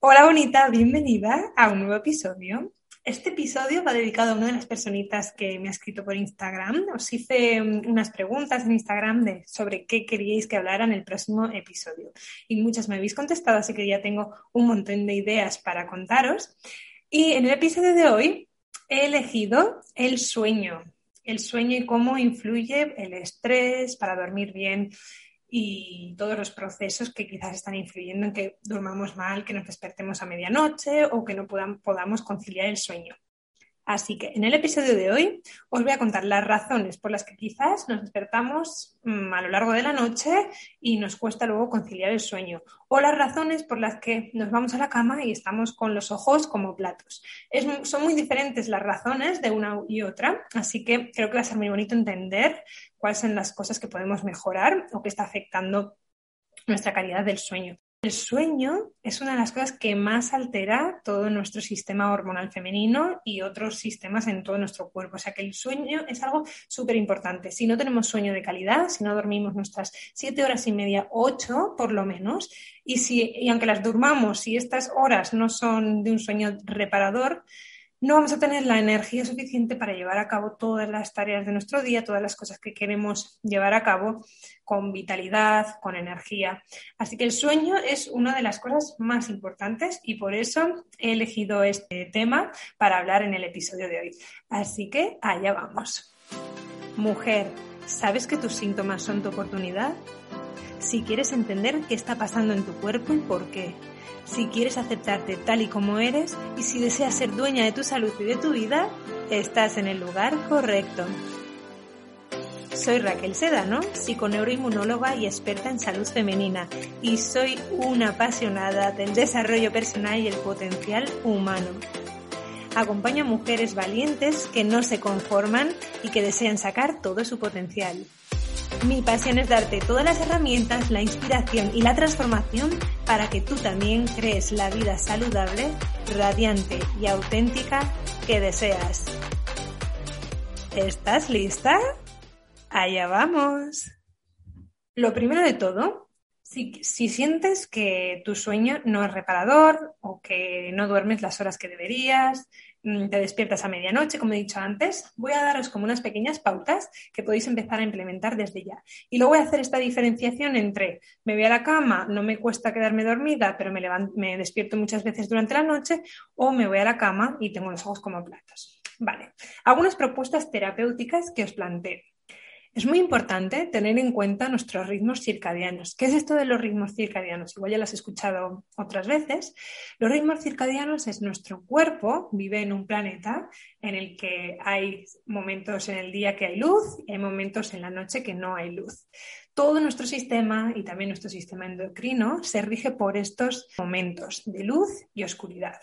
Hola bonita, bienvenida a un nuevo episodio. Este episodio va dedicado a una de las personitas que me ha escrito por Instagram. Os hice mm, unas preguntas en Instagram de sobre qué queríais que hablara en el próximo episodio. Y muchas me habéis contestado, así que ya tengo un montón de ideas para contaros. Y en el episodio de hoy he elegido el sueño. El sueño y cómo influye el estrés para dormir bien y todos los procesos que quizás están influyendo en que durmamos mal, que nos despertemos a medianoche o que no podamos conciliar el sueño. Así que en el episodio de hoy os voy a contar las razones por las que quizás nos despertamos mm, a lo largo de la noche y nos cuesta luego conciliar el sueño. O las razones por las que nos vamos a la cama y estamos con los ojos como platos. son muy diferentes las razones de una y otra, así que creo que va a ser muy bonito entender cuáles son las cosas que podemos mejorar o que está afectando nuestra calidad del sueño. El sueño es una de las cosas que más altera todo nuestro sistema hormonal femenino y otros sistemas en todo nuestro cuerpo. O sea que el sueño es algo súper importante. Si no tenemos sueño de calidad, si no dormimos nuestras siete horas y media, ocho por lo menos, y, si, y aunque las durmamos, si estas horas no son de un sueño reparador, no vamos a tener la energía suficiente para llevar a cabo todas las tareas de nuestro día, todas las cosas que queremos llevar a cabo con vitalidad, con energía. Así que el sueño es una de las cosas más importantes y por eso he elegido este tema para hablar en el episodio de hoy. Así que allá vamos. Mujer, ¿sabes que tus síntomas son tu oportunidad? Si quieres entender qué está pasando en tu cuerpo y por qué si quieres aceptarte tal y como eres y si deseas ser dueña de tu salud y de tu vida, estás en el lugar correcto. Soy Raquel Sedano, psiconeuroinmunóloga y experta en salud femenina, y soy una apasionada del desarrollo personal y el potencial humano. Acompaño a mujeres valientes que no se conforman y que desean sacar todo su potencial. Mi pasión es darte todas las herramientas, la inspiración y la transformación para que tú también crees la vida saludable, radiante y auténtica que deseas. ¿Estás lista? Allá vamos. Lo primero de todo, si, si, sientes que tu sueño no es reparador o que no duermes las horas que deberías, te despiertas a medianoche, como he dicho antes, voy a daros como unas pequeñas pautas que podéis empezar a implementar desde ya. Y luego voy a hacer esta diferenciación entre me voy a la cama, no me cuesta quedarme dormida, pero me, me despierto muchas veces durante la noche, o me voy a la cama y tengo los ojos como platos. Vale, algunas propuestas terapéuticas que os planteo. Es muy importante tener en cuenta nuestros ritmos circadianos. ¿Qué es esto de los ritmos circadianos? Igual ya lo has escuchado otras veces. Los ritmos circadianos es nuestro cuerpo, vive en un planeta en el que hay momentos en el día que hay luz y hay momentos en la noche que no hay luz. Todo nuestro sistema y también nuestro sistema endocrino se rige por estos momentos de luz y oscuridad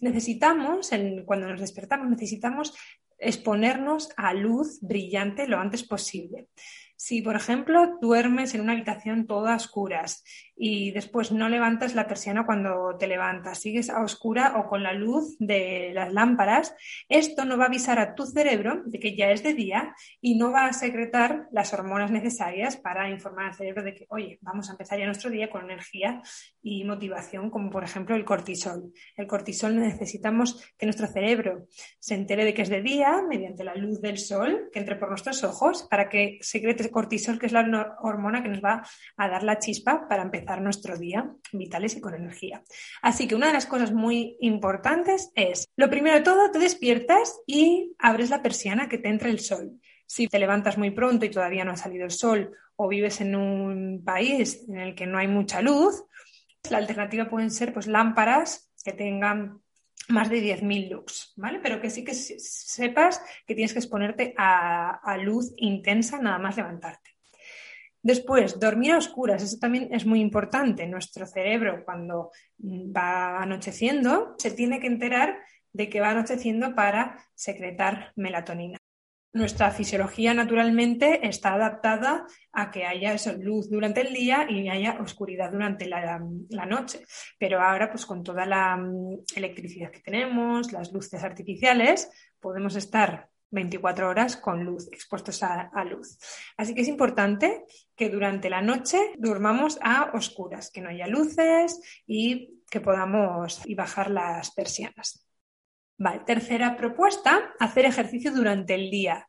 necesitamos, cuando nos despertamos, necesitamos exponernos a luz brillante lo antes posible. Si, por ejemplo, duermes en una habitación toda oscuras y después no levantas la persiana cuando te levantas, sigues a oscura o con la luz de las lámparas, esto no va a avisar a tu cerebro de que ya es de día y no va a secretar las hormonas necesarias para informar al cerebro de que, oye, vamos a empezar ya nuestro día con energía y motivación, como por ejemplo el cortisol. El cortisol necesitamos que nuestro cerebro se entere de que es de día mediante la luz del sol que entre por nuestros ojos para que secrete el cortisol, que es la hormona que nos va a dar la chispa para empezar nuestro día vitales y con energía. Así que una de las cosas muy importantes es, lo primero de todo, te despiertas y abres la persiana que te entre el sol. Si te levantas muy pronto y todavía no ha salido el sol o vives en un país en el que no hay mucha luz, la alternativa pueden ser pues lámparas que tengan más de 10.000 lux, ¿vale? Pero que sí que sepas que tienes que exponerte a luz intensa nada más levantarte. Después, dormir a oscuras, eso también es muy importante. Nuestro cerebro, cuando va anocheciendo, se tiene que enterar de que va anocheciendo para secretar melatonina nuestra fisiología naturalmente está adaptada a que haya luz durante el día y haya oscuridad durante la, noche. Pero ahora, pues con toda la mm, electricidad que tenemos, las luces artificiales, podemos estar 24 horas con luz, expuestos a, luz. Así que es importante que durante la noche durmamos a oscuras, que no haya luces y que podamos y bajar las persianas. Vale, tercera propuesta, hacer ejercicio durante el día.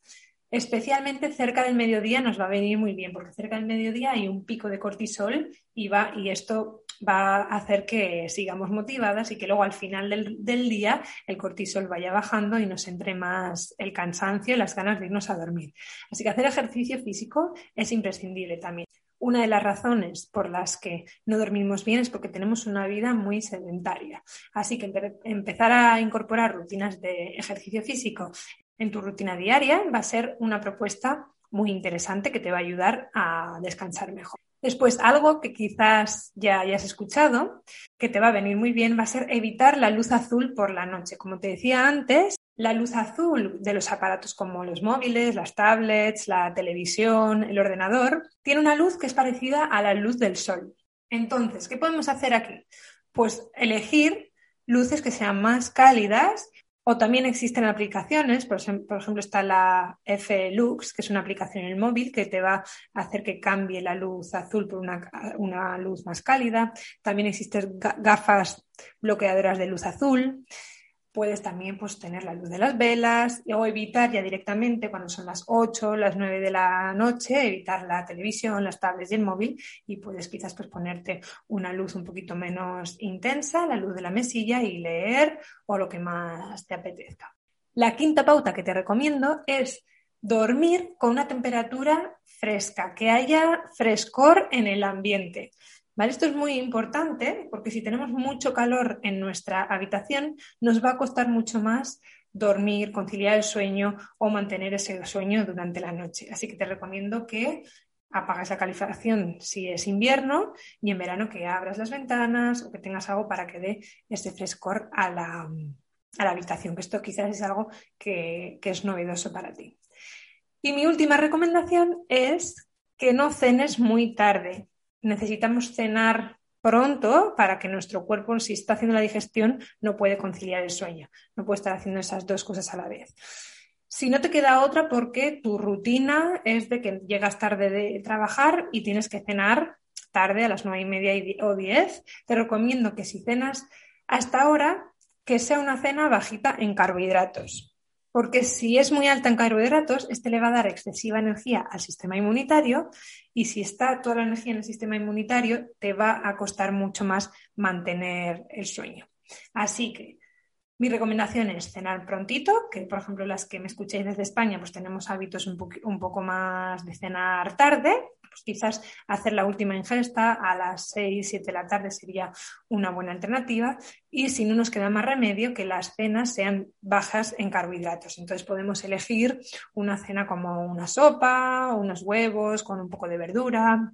Especialmente cerca del mediodía nos va a venir muy bien, porque cerca del mediodía hay un pico de cortisol y, va, y esto va a hacer que sigamos motivadas y que luego al final del, día el cortisol vaya bajando y nos entre más el cansancio y las ganas de irnos a dormir. Así que hacer ejercicio físico es imprescindible también. Una de las razones por las que no dormimos bien es porque tenemos una vida muy sedentaria. Así que empezar a incorporar rutinas de ejercicio físico en tu rutina diaria va a ser una propuesta muy interesante que te va a ayudar a descansar mejor. Después, algo que quizás ya hayas escuchado, que te va a venir muy bien, va a ser evitar la luz azul por la noche. Como te decía antes, la luz azul de los aparatos como los móviles, las tablets, la televisión, el ordenador, tiene una luz que es parecida a la luz del sol. Entonces, ¿qué podemos hacer aquí? Pues elegir luces que sean más cálidas o también existen aplicaciones, por ejemplo, está la F-Lux, que es una aplicación en el móvil que te va a hacer que cambie la luz azul por una, una luz más cálida. También existen gafas bloqueadoras de luz azul puedes también pues, tener la luz de las velas o evitar ya directamente cuando son las 8, las 9 de la noche, evitar la televisión, las tablets y el móvil y puedes quizás pues, ponerte una luz un poquito menos intensa, la luz de la mesilla y leer o lo que más te apetezca. La quinta pauta que te recomiendo es dormir con una temperatura fresca, que haya frescor en el ambiente. Esto es muy importante porque si tenemos mucho calor en nuestra habitación, nos va a costar mucho más dormir, conciliar el sueño o mantener ese sueño durante la noche. Así que te recomiendo que apagas la calefacción si es invierno y en verano que abras las ventanas o que tengas algo para que dé ese frescor a la, habitación, que esto quizás es algo que es novedoso para ti. Y mi última recomendación es que no cenes muy tarde necesitamos cenar pronto para que nuestro cuerpo, si está haciendo la digestión, no puede conciliar el sueño, no puede estar haciendo esas dos cosas a la vez. Si no te queda otra porque tu rutina es de que llegas tarde de trabajar y tienes que cenar tarde a las nueve y media o diez, te recomiendo que si cenas hasta ahora, que sea una cena bajita en carbohidratos porque si es muy alta en carbohidratos, este le va a dar excesiva energía al sistema inmunitario y si está toda la energía en el sistema inmunitario, te va a costar mucho más mantener el sueño. Así que mi recomendación es cenar prontito, que por ejemplo las que me escuchéis desde España, pues tenemos hábitos un, un poco más de cenar tarde, pues quizás hacer la última ingesta a las 6, 7 de la tarde sería una buena alternativa y si no nos queda más remedio que las cenas sean bajas en carbohidratos. Entonces podemos elegir una cena como una sopa, unos huevos con un poco de verdura,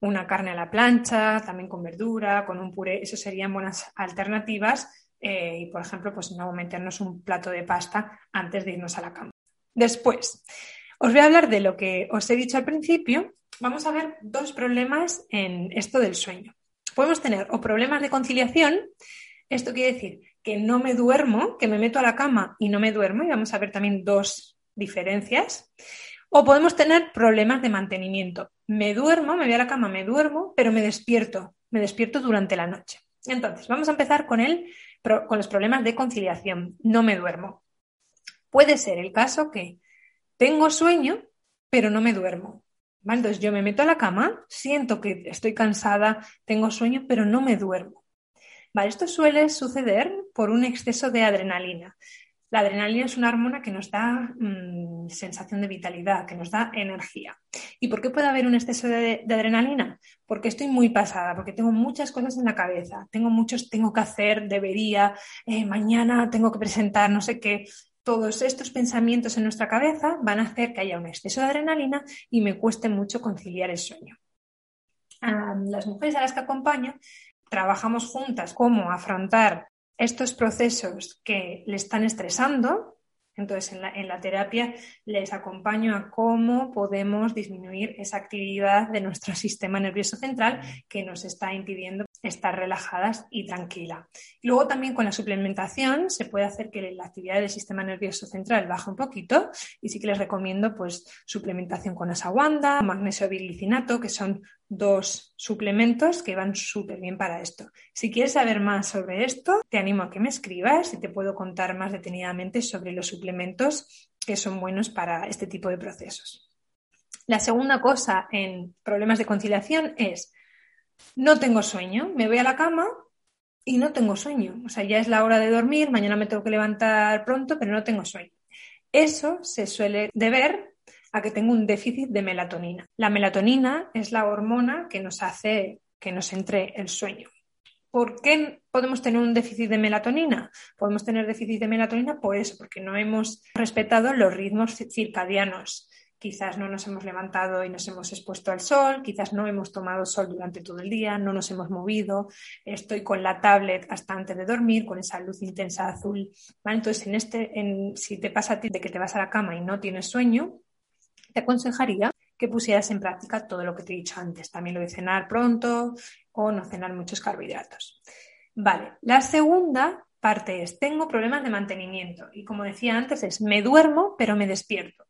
una carne a la plancha, también con verdura, con un puré, eso serían buenas alternativas. Eh, y, por ejemplo, pues no meternos un plato de pasta antes de irnos a la cama. Después, os voy a hablar de lo que os he dicho al principio. Vamos a ver dos problemas en esto del sueño. Podemos tener o problemas de conciliación, esto quiere decir que no me duermo, que me meto a la cama y no me duermo, y vamos a ver también dos diferencias. O podemos tener problemas de mantenimiento. Me duermo, me voy a la cama, me duermo, pero me despierto, me despierto durante la noche. Entonces, vamos a empezar con, el, con los problemas de conciliación. No me duermo. Puede ser el caso que tengo sueño, pero no me duermo. Entonces yo me meto a la cama, siento que estoy cansada, tengo sueño, pero no me duermo. Vale, esto suele suceder por un exceso de adrenalina. La adrenalina es una hormona que nos da mm, sensación de vitalidad, que nos da energía. ¿Y por qué puede haber un exceso de, adrenalina? Porque estoy muy pasada, porque tengo muchas cosas en la cabeza, tengo muchos, tengo que hacer, debería, eh, mañana tengo que presentar, no sé qué todos estos pensamientos en nuestra cabeza van a hacer que haya un exceso de adrenalina y me cueste mucho conciliar el sueño. las mujeres a las que acompaño trabajamos juntas cómo afrontar estos procesos que le están estresando. Entonces, en la, en la, terapia les acompaño a cómo podemos disminuir esa actividad de nuestro sistema nervioso central que nos está impidiendo estar relajadas y tranquila. Luego también con la suplementación se puede hacer que la actividad del sistema nervioso central baje un poquito y sí que les recomiendo pues suplementación con asawanda, magnesio bilicinato, que son dos suplementos que van súper bien para esto. Si quieres saber más sobre esto, te animo a que me escribas y te puedo contar más detenidamente sobre los suplementos que son buenos para este tipo de procesos. La segunda cosa en problemas de conciliación es no tengo sueño, me voy a la cama y no tengo sueño. O sea, ya es la hora de dormir, mañana me tengo que levantar pronto, pero no tengo sueño. Eso se suele deber a que tengo un déficit de melatonina. La melatonina es la hormona que nos hace que nos entre el sueño. ¿Por qué podemos tener un déficit de melatonina? Podemos tener déficit de melatonina por eso, porque no hemos respetado los ritmos circadianos quizás no nos hemos levantado y nos hemos expuesto al sol, quizás no hemos tomado sol durante todo el día, no nos hemos movido, estoy con la tablet hasta antes de dormir, con esa luz intensa azul. Entonces, en este, si te pasa a ti de que te vas a la cama y no tienes sueño, te aconsejaría que pusieras en práctica todo lo que te he dicho antes, también lo de cenar pronto o no cenar muchos carbohidratos. Vale, la segunda parte es, tengo problemas de mantenimiento y como decía antes es, me duermo pero me despierto.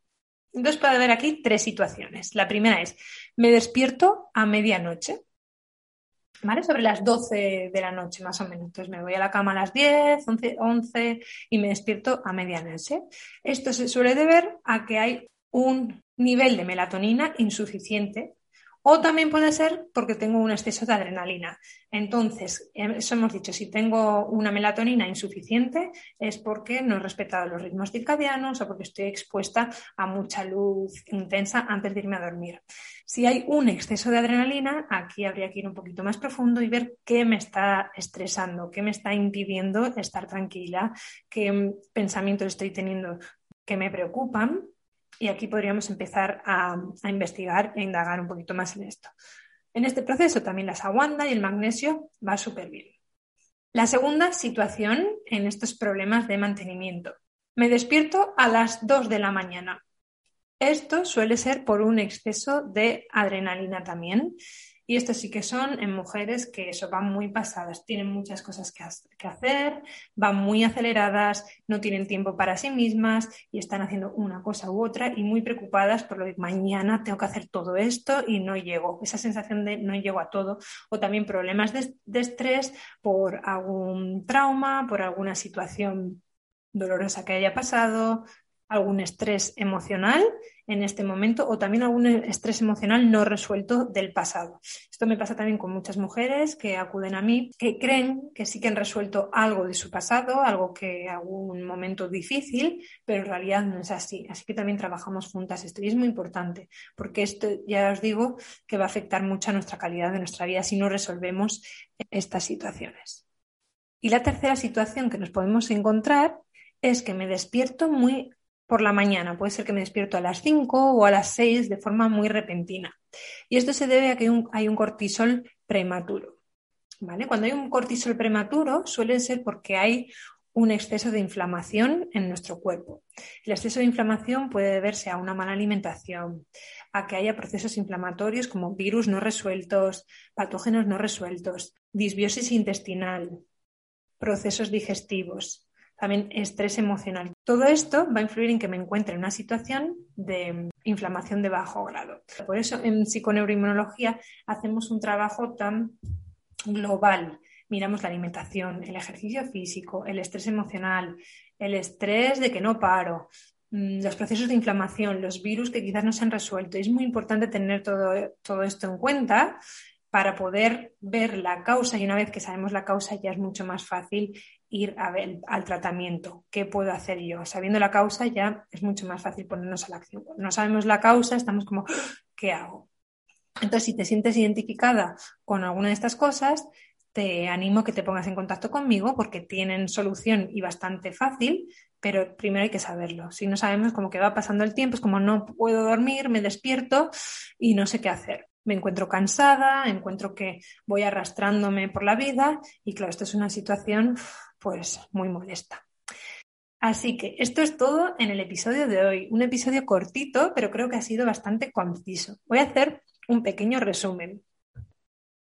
Entonces puede haber aquí tres situaciones. La primera es, me despierto a medianoche, ¿vale? Sobre las 12 de la noche más o menos. Entonces me voy a la cama a las 10, 11, 11 y me despierto a medianoche. Esto se suele deber a que hay un nivel de melatonina insuficiente o también puede ser porque tengo un exceso de adrenalina. Entonces, eh, eso hemos dicho, si tengo una melatonina insuficiente es porque no he respetado los ritmos circadianos o porque estoy expuesta a mucha luz intensa antes de irme a dormir. Si hay un exceso de adrenalina, aquí habría que ir un poquito más profundo y ver qué me está estresando, qué me está impidiendo estar tranquila, qué pensamientos estoy teniendo que me preocupan y aquí podríamos empezar a, investigar e indagar un poquito más en esto. En este proceso también la saguanda y el magnesio va súper bien. La segunda situación en estos problemas de mantenimiento. Me despierto a las 2 de la mañana. Esto suele ser por un exceso de adrenalina también y esto sí que son en mujeres que eso van muy pasadas, tienen muchas cosas que, hacer, van muy aceleradas, no tienen tiempo para sí mismas y están haciendo una cosa u otra y muy preocupadas por lo de mañana tengo que hacer todo esto y no llego. Esa sensación de no llego a todo o también problemas de, de estrés por algún trauma, por alguna situación dolorosa que haya pasado, algún estrés emocional en este momento o también algún estrés emocional no resuelto del pasado. Esto me pasa también con muchas mujeres que acuden a mí que creen que sí que han resuelto algo de su pasado, algo que algún momento difícil, pero en realidad no es así. Así que también trabajamos juntas esto y es muy importante porque esto ya os digo que va a afectar mucho a nuestra calidad de nuestra vida si no resolvemos estas situaciones. Y la tercera situación que nos podemos encontrar es que me despierto muy por la mañana. Puede ser que me despierto a las 5 o a las 6 de forma muy repentina. Y esto se debe a que hay un, cortisol prematuro. ¿vale? Cuando hay un cortisol prematuro suele ser porque hay un exceso de inflamación en nuestro cuerpo. El exceso de inflamación puede deberse a una mala alimentación, a que haya procesos inflamatorios como virus no resueltos, patógenos no resueltos, disbiosis intestinal, procesos digestivos, también estrés emocional. Todo esto va a influir en que me encuentre en una situación de inflamación de bajo grado. Por eso en psiconeuroinmunología hacemos un trabajo tan global. Miramos la alimentación, el ejercicio físico, el estrés emocional, el estrés de que no paro, mm, los procesos de inflamación, los virus que quizás no se han resuelto. es muy importante tener todo, todo esto en cuenta para poder ver la causa y una vez que sabemos la causa ya es mucho más fácil ir a ver, al tratamiento. ¿Qué puedo hacer yo? Sabiendo la causa ya es mucho más fácil ponernos a la acción. No sabemos la causa estamos como, ¿qué hago? Entonces, si te sientes identificada con alguna de estas cosas, te animo a que te pongas en contacto conmigo porque tienen solución y bastante fácil, pero primero hay que saberlo. Si no sabemos, como que va pasando el tiempo, es como no puedo dormir, me despierto y no sé qué hacer. Me encuentro cansada, encuentro que voy arrastrándome por la vida y claro, esto es una situación pues muy molesta. Así que esto es todo en el episodio de hoy. Un episodio cortito, pero creo que ha sido bastante conciso. Voy a hacer un pequeño resumen.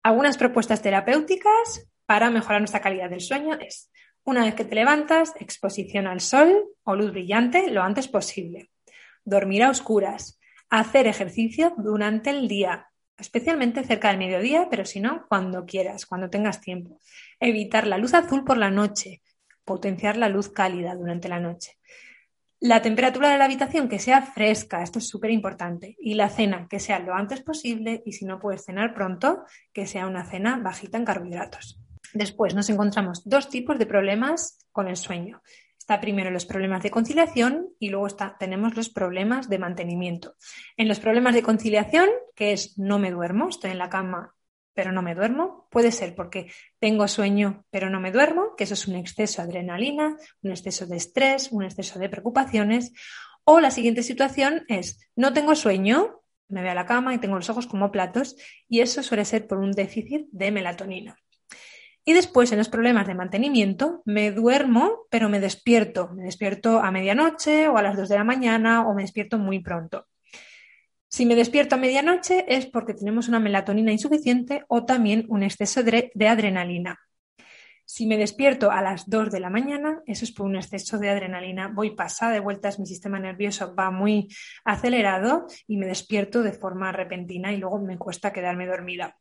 Algunas propuestas terapéuticas para mejorar nuestra calidad del sueño es, una vez que te levantas, exposición al sol o luz brillante lo antes posible. Dormir a oscuras. Hacer ejercicio durante el día, especialmente cerca del mediodía, pero si no, cuando quieras, cuando tengas tiempo. Evitar la luz azul por la noche, potenciar la luz cálida durante la noche. La temperatura de la habitación que sea fresca, esto es súper importante. Y la cena que sea lo antes posible y si no puedes cenar pronto, que sea una cena bajita en carbohidratos. Después nos encontramos dos tipos de problemas con el sueño. Está primero los problemas de conciliación y luego está, tenemos los problemas de mantenimiento. En los problemas de conciliación, que es no me duermo, estoy en la cama pero no me duermo. Puede ser porque tengo sueño, pero no me duermo, que eso es un exceso de adrenalina, un exceso de estrés, un exceso de preocupaciones. O la siguiente situación es, no tengo sueño, me voy a la cama y tengo los ojos como platos, y eso suele ser por un déficit de melatonina. Y después, en los problemas de mantenimiento, me duermo, pero me despierto. Me despierto a medianoche o a las 2 de la mañana o me despierto muy pronto. Si me despierto a medianoche es porque tenemos una melatonina insuficiente o también un exceso de, adrenalina. Si me despierto a las 2 de la mañana, eso es por un exceso de adrenalina. Voy pasada de vueltas, mi sistema nervioso va muy acelerado y me despierto de forma repentina y luego me cuesta quedarme dormida.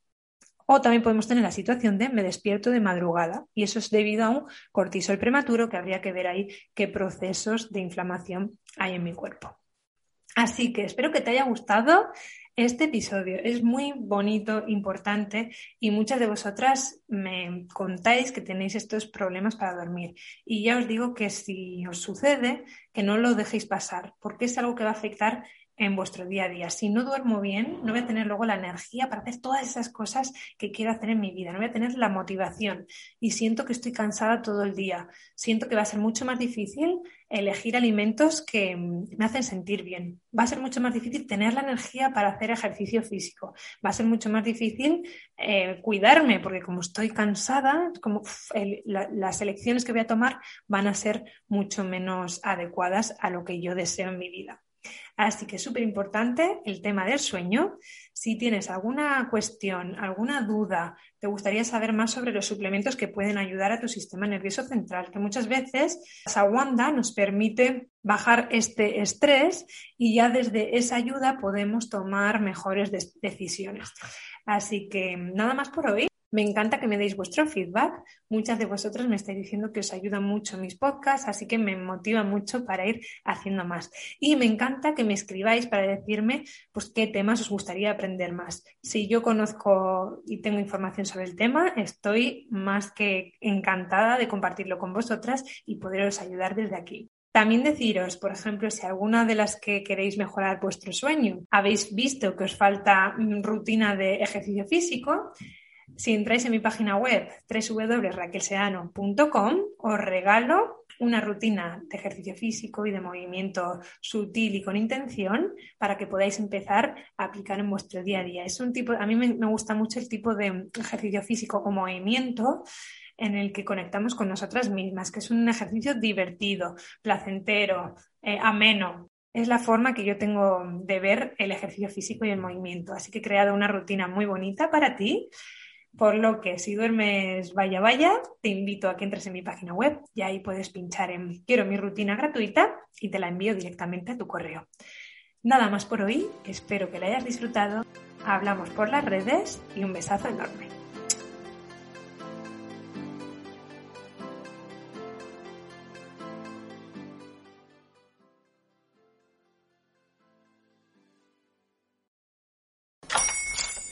O también podemos tener la situación de me despierto de madrugada y eso es debido a un cortisol prematuro que habría que ver ahí qué procesos de inflamación hay en mi cuerpo. Así que espero que te haya gustado este episodio. Es muy bonito, importante y muchas de vosotras me contáis que tenéis estos problemas para dormir. Y ya os digo que si os sucede, que no lo dejéis pasar, porque es algo que va a afectar en vuestro día a día. Si no duermo bien, no voy a tener luego la energía para hacer todas esas cosas que quiero hacer en mi vida, no voy a tener la motivación y siento que estoy cansada todo el día. Siento que va a ser mucho más difícil elegir alimentos que me hacen sentir bien. Va a ser mucho más difícil tener la energía para hacer ejercicio físico. Va a ser mucho más difícil eh, cuidarme porque como estoy cansada, como las elecciones que voy a tomar van a ser mucho menos adecuadas a lo que yo deseo en mi vida. Así que es súper importante el tema del sueño. Si tienes alguna cuestión, alguna duda, te gustaría saber más sobre los suplementos que pueden ayudar a tu sistema nervioso central, que muchas veces la Sawanda nos permite bajar este estrés y ya desde esa ayuda podemos tomar mejores decisiones. Así que nada más por hoy. Me encanta que me deis vuestro feedback. Muchas de vosotros me estáis diciendo que os ayudan mucho mis podcasts, así que me motiva mucho para ir haciendo más. Y me encanta que me escribáis para decirme pues, qué temas os gustaría aprender más. Si yo conozco y tengo información sobre el tema, estoy más que encantada de compartirlo con vosotras y poderos ayudar desde aquí. También deciros, por ejemplo, si alguna de las que queréis mejorar vuestro sueño habéis visto que os falta rutina de ejercicio físico, si entráis en mi página web www.raquelseano.com, os regalo una rutina de ejercicio físico y de movimiento sutil y con intención para que podáis empezar a aplicar en vuestro día a día. Es un tipo, a mí me, gusta mucho el tipo de ejercicio físico o movimiento en el que conectamos con nosotras mismas, que es un ejercicio divertido, placentero, eh, ameno. Es la forma que yo tengo de ver el ejercicio físico y el movimiento. Así que he creado una rutina muy bonita para ti por lo que si duermes vaya vaya, te invito a que entres en mi página web y ahí puedes pinchar en Quiero mi rutina gratuita y te la envío directamente a tu correo. Nada más por hoy, espero que la hayas disfrutado. Hablamos por las redes y un besazo enorme.